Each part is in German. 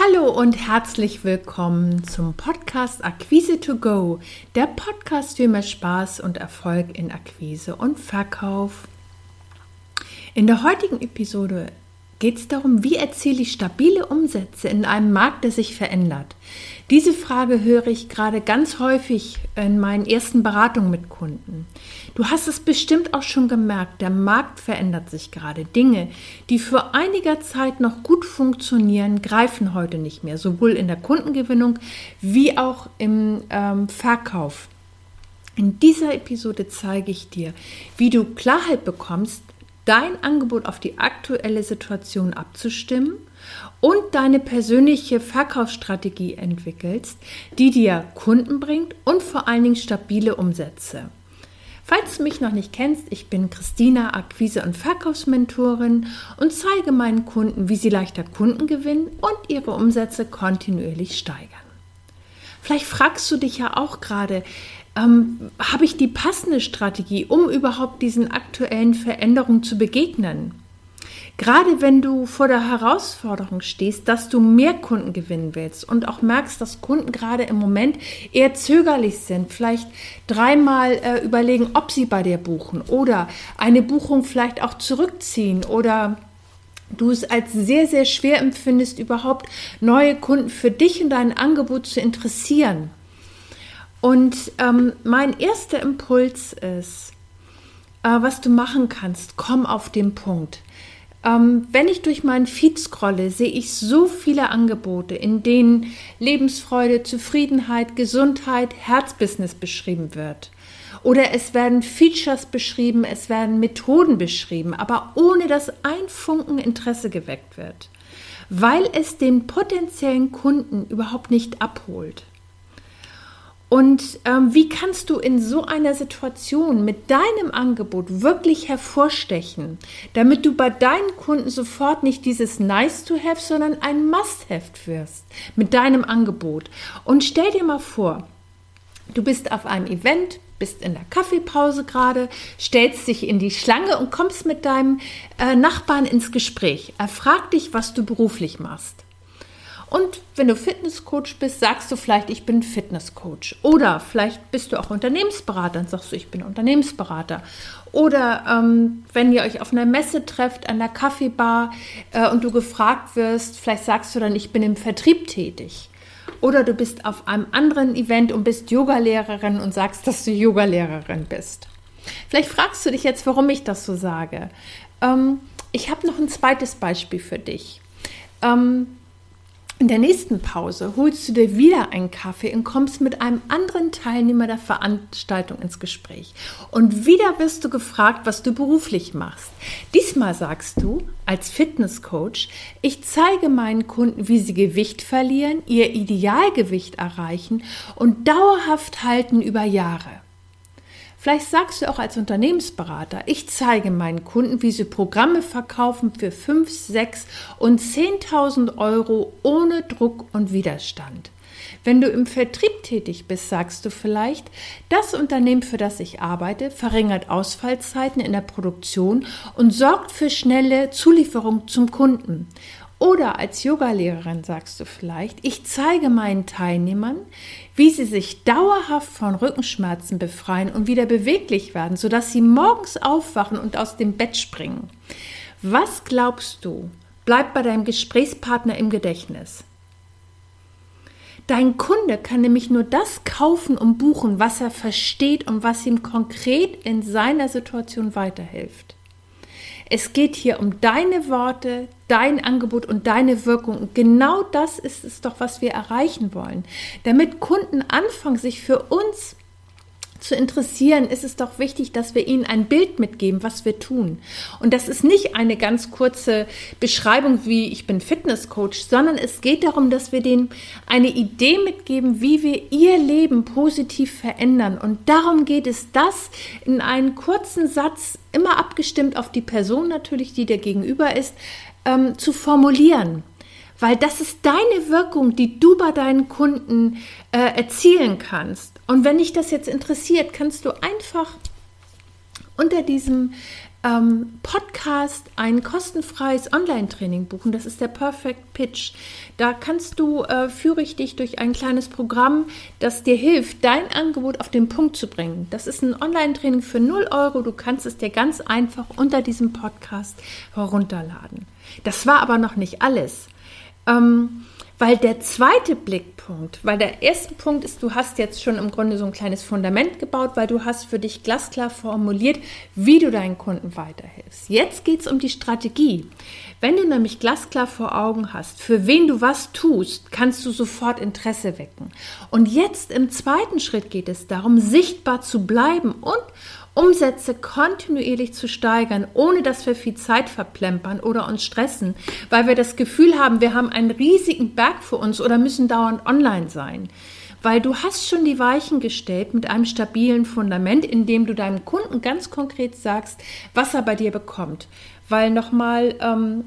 Hallo und herzlich willkommen zum Podcast Akquise to Go, der Podcast für mehr Spaß und Erfolg in Akquise und Verkauf. In der heutigen Episode geht es darum, wie erziele ich stabile Umsätze in einem Markt, der sich verändert. Diese Frage höre ich gerade ganz häufig in meinen ersten Beratungen mit Kunden. Du hast es bestimmt auch schon gemerkt, der Markt verändert sich gerade. Dinge, die für einiger Zeit noch gut funktionieren, greifen heute nicht mehr, sowohl in der Kundengewinnung wie auch im ähm, Verkauf. In dieser Episode zeige ich dir, wie du Klarheit bekommst, dein Angebot auf die aktuelle Situation abzustimmen und deine persönliche Verkaufsstrategie entwickelst, die dir Kunden bringt und vor allen Dingen stabile Umsätze. Falls du mich noch nicht kennst, ich bin Christina, Akquise- und Verkaufsmentorin und zeige meinen Kunden, wie sie leichter Kunden gewinnen und ihre Umsätze kontinuierlich steigern. Vielleicht fragst du dich ja auch gerade, ähm, habe ich die passende Strategie, um überhaupt diesen aktuellen Veränderungen zu begegnen? Gerade wenn du vor der Herausforderung stehst, dass du mehr Kunden gewinnen willst und auch merkst, dass Kunden gerade im Moment eher zögerlich sind, vielleicht dreimal äh, überlegen, ob sie bei dir buchen oder eine Buchung vielleicht auch zurückziehen oder du es als sehr, sehr schwer empfindest, überhaupt neue Kunden für dich und dein Angebot zu interessieren und ähm, mein erster Impuls ist, äh, was du machen kannst, komm auf den Punkt. Ähm, wenn ich durch meinen Feed scrolle, sehe ich so viele Angebote, in denen Lebensfreude, Zufriedenheit, Gesundheit, Herzbusiness beschrieben wird. Oder es werden Features beschrieben, es werden Methoden beschrieben, aber ohne dass ein Funken Interesse geweckt wird, weil es den potenziellen Kunden überhaupt nicht abholt. Und ähm, wie kannst du in so einer Situation mit deinem Angebot wirklich hervorstechen, damit du bei deinen Kunden sofort nicht dieses Nice to have, sondern ein Must-have wirst mit deinem Angebot? Und stell dir mal vor, du bist auf einem Event, bist in der Kaffeepause gerade, stellst dich in die Schlange und kommst mit deinem äh, Nachbarn ins Gespräch. Er fragt dich, was du beruflich machst. Und wenn du Fitnesscoach bist, sagst du vielleicht, ich bin Fitnesscoach. Oder vielleicht bist du auch Unternehmensberater und sagst du, ich bin Unternehmensberater. Oder ähm, wenn ihr euch auf einer Messe trefft, an der Kaffeebar äh, und du gefragt wirst, vielleicht sagst du dann, ich bin im Vertrieb tätig. Oder du bist auf einem anderen Event und bist Yogalehrerin und sagst, dass du Yogalehrerin bist. Vielleicht fragst du dich jetzt, warum ich das so sage. Ähm, ich habe noch ein zweites Beispiel für dich. Ähm, in der nächsten Pause holst du dir wieder einen Kaffee und kommst mit einem anderen Teilnehmer der Veranstaltung ins Gespräch. Und wieder wirst du gefragt, was du beruflich machst. Diesmal sagst du als Fitnesscoach, ich zeige meinen Kunden, wie sie Gewicht verlieren, ihr Idealgewicht erreichen und dauerhaft halten über Jahre. Vielleicht sagst du auch als Unternehmensberater, ich zeige meinen Kunden, wie sie Programme verkaufen für 5, 6 und 10.000 Euro ohne Druck und Widerstand. Wenn du im Vertrieb tätig bist, sagst du vielleicht, das Unternehmen, für das ich arbeite, verringert Ausfallzeiten in der Produktion und sorgt für schnelle Zulieferung zum Kunden. Oder als Yogalehrerin sagst du vielleicht, ich zeige meinen Teilnehmern, wie sie sich dauerhaft von Rückenschmerzen befreien und wieder beweglich werden, sodass sie morgens aufwachen und aus dem Bett springen. Was glaubst du, bleibt bei deinem Gesprächspartner im Gedächtnis? Dein Kunde kann nämlich nur das kaufen und buchen, was er versteht und was ihm konkret in seiner Situation weiterhilft. Es geht hier um deine Worte, dein Angebot und deine Wirkung. Und genau das ist es doch, was wir erreichen wollen. Damit Kunden anfangen, sich für uns zu interessieren, ist es doch wichtig, dass wir ihnen ein Bild mitgeben, was wir tun. Und das ist nicht eine ganz kurze Beschreibung wie ich bin Fitnesscoach, sondern es geht darum, dass wir denen eine Idee mitgeben, wie wir ihr Leben positiv verändern. Und darum geht es, das in einen kurzen Satz, immer abgestimmt auf die Person natürlich, die dir gegenüber ist, ähm, zu formulieren weil das ist deine Wirkung, die du bei deinen Kunden äh, erzielen kannst. Und wenn dich das jetzt interessiert, kannst du einfach unter diesem ähm, Podcast ein kostenfreies Online-Training buchen. Das ist der Perfect Pitch. Da kannst du, äh, führe ich dich durch ein kleines Programm, das dir hilft, dein Angebot auf den Punkt zu bringen. Das ist ein Online-Training für 0 Euro. Du kannst es dir ganz einfach unter diesem Podcast herunterladen. Das war aber noch nicht alles. Ähm, weil der zweite Blickpunkt, weil der erste Punkt ist, du hast jetzt schon im Grunde so ein kleines Fundament gebaut, weil du hast für dich glasklar formuliert, wie du deinen Kunden weiterhilfst. Jetzt geht es um die Strategie. Wenn du nämlich glasklar vor Augen hast, für wen du was tust, kannst du sofort Interesse wecken. Und jetzt im zweiten Schritt geht es darum, sichtbar zu bleiben und Umsätze kontinuierlich zu steigern, ohne dass wir viel Zeit verplempern oder uns stressen, weil wir das Gefühl haben, wir haben einen riesigen Berg vor uns oder müssen dauernd online sein. Weil du hast schon die Weichen gestellt mit einem stabilen Fundament, in dem du deinem Kunden ganz konkret sagst, was er bei dir bekommt. Weil nochmal ähm,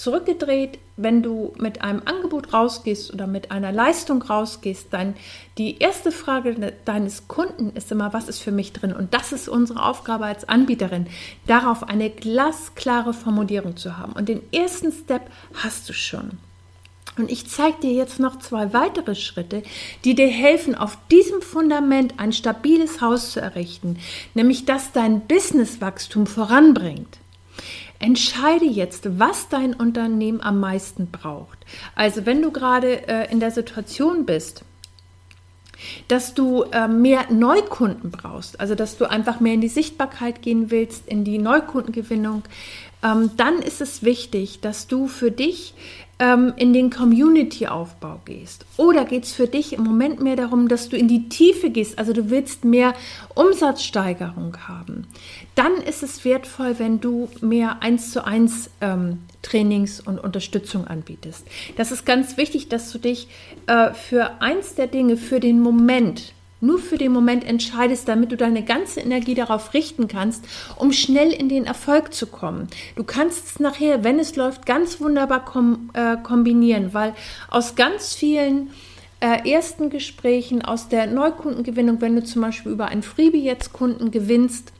zurückgedreht, wenn du mit einem Angebot rausgehst oder mit einer Leistung rausgehst, dann die erste Frage deines Kunden ist immer, was ist für mich drin? Und das ist unsere Aufgabe als Anbieterin, darauf eine glasklare Formulierung zu haben. Und den ersten Step hast du schon. Und ich zeige dir jetzt noch zwei weitere Schritte, die dir helfen, auf diesem Fundament ein stabiles Haus zu errichten, nämlich dass dein Businesswachstum voranbringt. Entscheide jetzt, was dein Unternehmen am meisten braucht. Also wenn du gerade äh, in der Situation bist, dass du äh, mehr Neukunden brauchst, also dass du einfach mehr in die Sichtbarkeit gehen willst, in die Neukundengewinnung, ähm, dann ist es wichtig, dass du für dich ähm, in den Community-Aufbau gehst. Oder geht es für dich im Moment mehr darum, dass du in die Tiefe gehst, also du willst mehr Umsatzsteigerung haben. Dann ist es wertvoll, wenn du mehr eins zu eins ähm, Trainings und Unterstützung anbietest. Das ist ganz wichtig, dass du dich äh, für eins der Dinge, für den Moment, nur für den Moment entscheidest, damit du deine ganze Energie darauf richten kannst, um schnell in den Erfolg zu kommen. Du kannst es nachher, wenn es läuft, ganz wunderbar kom äh, kombinieren, weil aus ganz vielen äh, ersten Gesprächen, aus der Neukundengewinnung, wenn du zum Beispiel über ein Freebie jetzt Kunden gewinnst,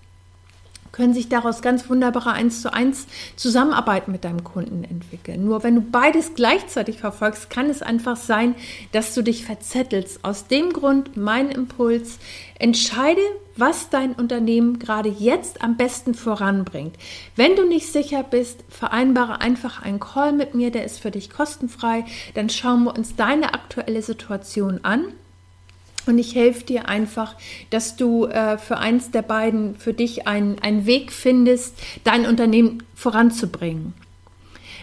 können sich daraus ganz wunderbare 1 zu 1 Zusammenarbeit mit deinem Kunden entwickeln. Nur wenn du beides gleichzeitig verfolgst, kann es einfach sein, dass du dich verzettelst. Aus dem Grund mein Impuls, entscheide, was dein Unternehmen gerade jetzt am besten voranbringt. Wenn du nicht sicher bist, vereinbare einfach einen Call mit mir, der ist für dich kostenfrei. Dann schauen wir uns deine aktuelle Situation an und ich helfe dir einfach, dass du äh, für eins der beiden für dich einen, einen Weg findest, dein Unternehmen voranzubringen.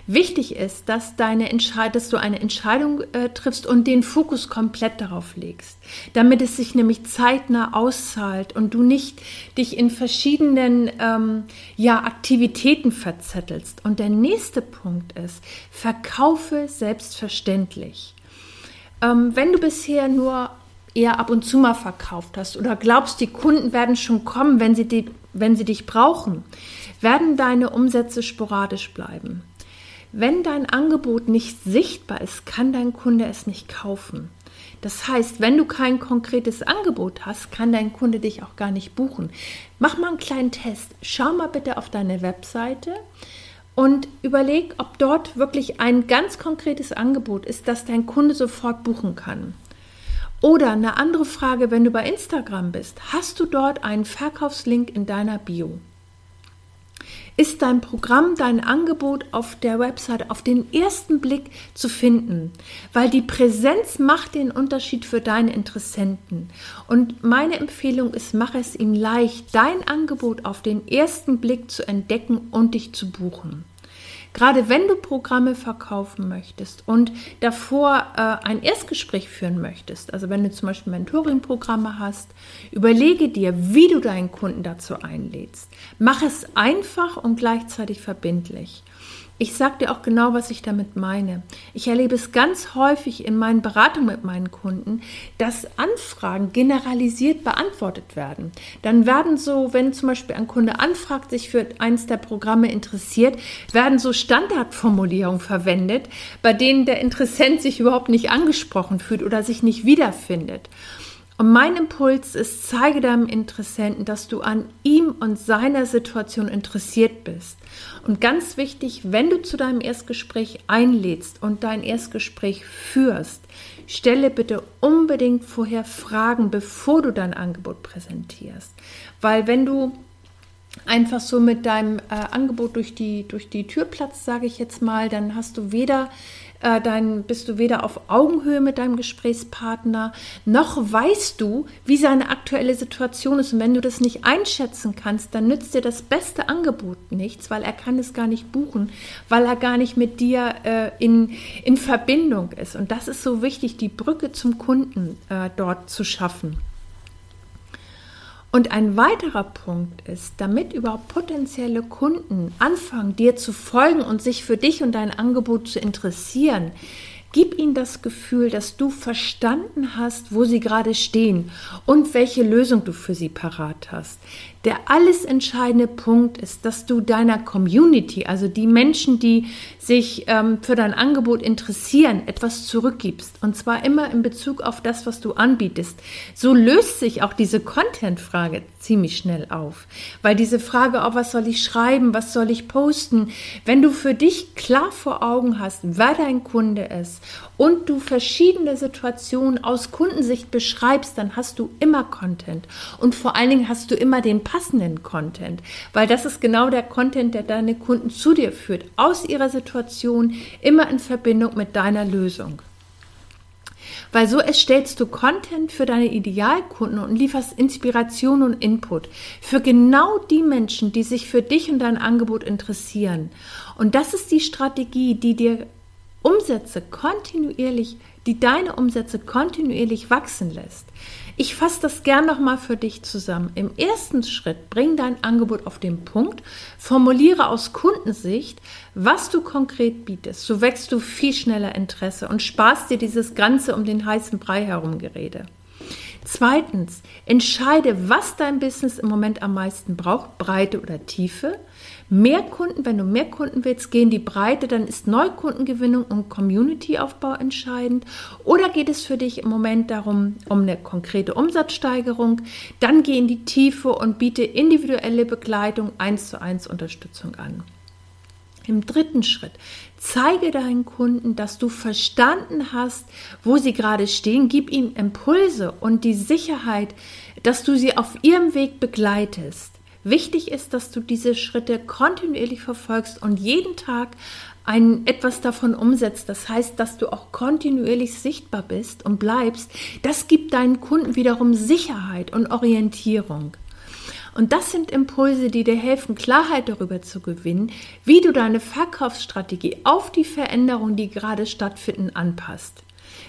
Wichtig ist, dass, deine dass du eine Entscheidung äh, triffst und den Fokus komplett darauf legst, damit es sich nämlich zeitnah auszahlt und du nicht dich in verschiedenen ähm, ja, Aktivitäten verzettelst. Und der nächste Punkt ist, verkaufe selbstverständlich. Ähm, wenn du bisher nur eher ab und zu mal verkauft hast oder glaubst, die Kunden werden schon kommen, wenn sie, die, wenn sie dich brauchen, werden deine Umsätze sporadisch bleiben. Wenn dein Angebot nicht sichtbar ist, kann dein Kunde es nicht kaufen. Das heißt, wenn du kein konkretes Angebot hast, kann dein Kunde dich auch gar nicht buchen. Mach mal einen kleinen Test. Schau mal bitte auf deine Webseite und überleg, ob dort wirklich ein ganz konkretes Angebot ist, das dein Kunde sofort buchen kann. Oder eine andere Frage, wenn du bei Instagram bist, hast du dort einen Verkaufslink in deiner Bio? Ist dein Programm, dein Angebot auf der Website auf den ersten Blick zu finden? Weil die Präsenz macht den Unterschied für deine Interessenten. Und meine Empfehlung ist, mach es ihm leicht, dein Angebot auf den ersten Blick zu entdecken und dich zu buchen. Gerade wenn du Programme verkaufen möchtest und davor äh, ein Erstgespräch führen möchtest, also wenn du zum Beispiel Mentoring-Programme hast, überlege dir, wie du deinen Kunden dazu einlädst. Mach es einfach und gleichzeitig verbindlich. Ich sage dir auch genau, was ich damit meine. Ich erlebe es ganz häufig in meinen Beratungen mit meinen Kunden, dass Anfragen generalisiert beantwortet werden. Dann werden so, wenn zum Beispiel ein Kunde anfragt, sich für eins der Programme interessiert, werden so Standardformulierungen verwendet, bei denen der Interessent sich überhaupt nicht angesprochen fühlt oder sich nicht wiederfindet. Und mein Impuls ist, zeige deinem Interessenten, dass du an ihm und seiner Situation interessiert bist. Und ganz wichtig, wenn du zu deinem Erstgespräch einlädst und dein Erstgespräch führst, stelle bitte unbedingt vorher Fragen, bevor du dein Angebot präsentierst. Weil wenn du einfach so mit deinem äh, Angebot durch die, durch die Tür platzt, sage ich jetzt mal, dann hast du weder äh, dann bist du weder auf Augenhöhe mit deinem Gesprächspartner, noch weißt du, wie seine aktuelle Situation ist. Und wenn du das nicht einschätzen kannst, dann nützt dir das beste Angebot nichts, weil er kann es gar nicht buchen, weil er gar nicht mit dir äh, in, in Verbindung ist. Und das ist so wichtig, die Brücke zum Kunden äh, dort zu schaffen. Und ein weiterer Punkt ist, damit überhaupt potenzielle Kunden anfangen, dir zu folgen und sich für dich und dein Angebot zu interessieren, Gib ihnen das Gefühl, dass du verstanden hast, wo sie gerade stehen und welche Lösung du für sie parat hast. Der alles entscheidende Punkt ist, dass du deiner Community, also die Menschen, die sich ähm, für dein Angebot interessieren, etwas zurückgibst. Und zwar immer in Bezug auf das, was du anbietest. So löst sich auch diese Content-Frage ziemlich schnell auf. Weil diese Frage, oh, was soll ich schreiben, was soll ich posten, wenn du für dich klar vor Augen hast, wer dein Kunde ist und du verschiedene Situationen aus Kundensicht beschreibst, dann hast du immer Content. Und vor allen Dingen hast du immer den passenden Content, weil das ist genau der Content, der deine Kunden zu dir führt, aus ihrer Situation, immer in Verbindung mit deiner Lösung. Weil so erstellst du Content für deine Idealkunden und lieferst Inspiration und Input für genau die Menschen, die sich für dich und dein Angebot interessieren. Und das ist die Strategie, die dir Umsätze kontinuierlich, die deine Umsätze kontinuierlich wachsen lässt. Ich fasse das gern nochmal für dich zusammen. Im ersten Schritt bring dein Angebot auf den Punkt, formuliere aus Kundensicht, was du konkret bietest. So wächst du viel schneller Interesse und sparst dir dieses ganze um den heißen Brei herum Gerede. Zweitens, entscheide, was dein Business im Moment am meisten braucht, Breite oder Tiefe. Mehr Kunden, wenn du mehr Kunden willst, gehen die Breite, dann ist Neukundengewinnung und Community-Aufbau entscheidend. Oder geht es für dich im Moment darum, um eine konkrete Umsatzsteigerung, dann geh in die Tiefe und biete individuelle Begleitung, eins zu eins Unterstützung an. Im dritten Schritt, zeige deinen Kunden, dass du verstanden hast, wo sie gerade stehen. Gib ihnen Impulse und die Sicherheit, dass du sie auf ihrem Weg begleitest. Wichtig ist, dass du diese Schritte kontinuierlich verfolgst und jeden Tag ein, etwas davon umsetzt. Das heißt, dass du auch kontinuierlich sichtbar bist und bleibst. Das gibt deinen Kunden wiederum Sicherheit und Orientierung. Und das sind Impulse, die dir helfen, Klarheit darüber zu gewinnen, wie du deine Verkaufsstrategie auf die Veränderungen, die gerade stattfinden, anpasst.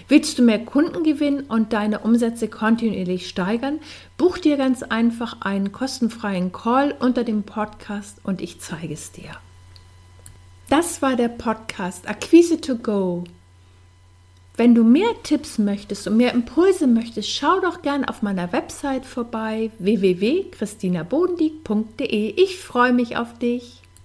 Willst du mehr Kunden gewinnen und deine Umsätze kontinuierlich steigern? Buch dir ganz einfach einen kostenfreien Call unter dem Podcast und ich zeige es dir. Das war der Podcast Akquise to Go. Wenn du mehr Tipps möchtest und mehr Impulse möchtest, schau doch gern auf meiner Website vorbei www.christinabodendieck.de. Ich freue mich auf dich.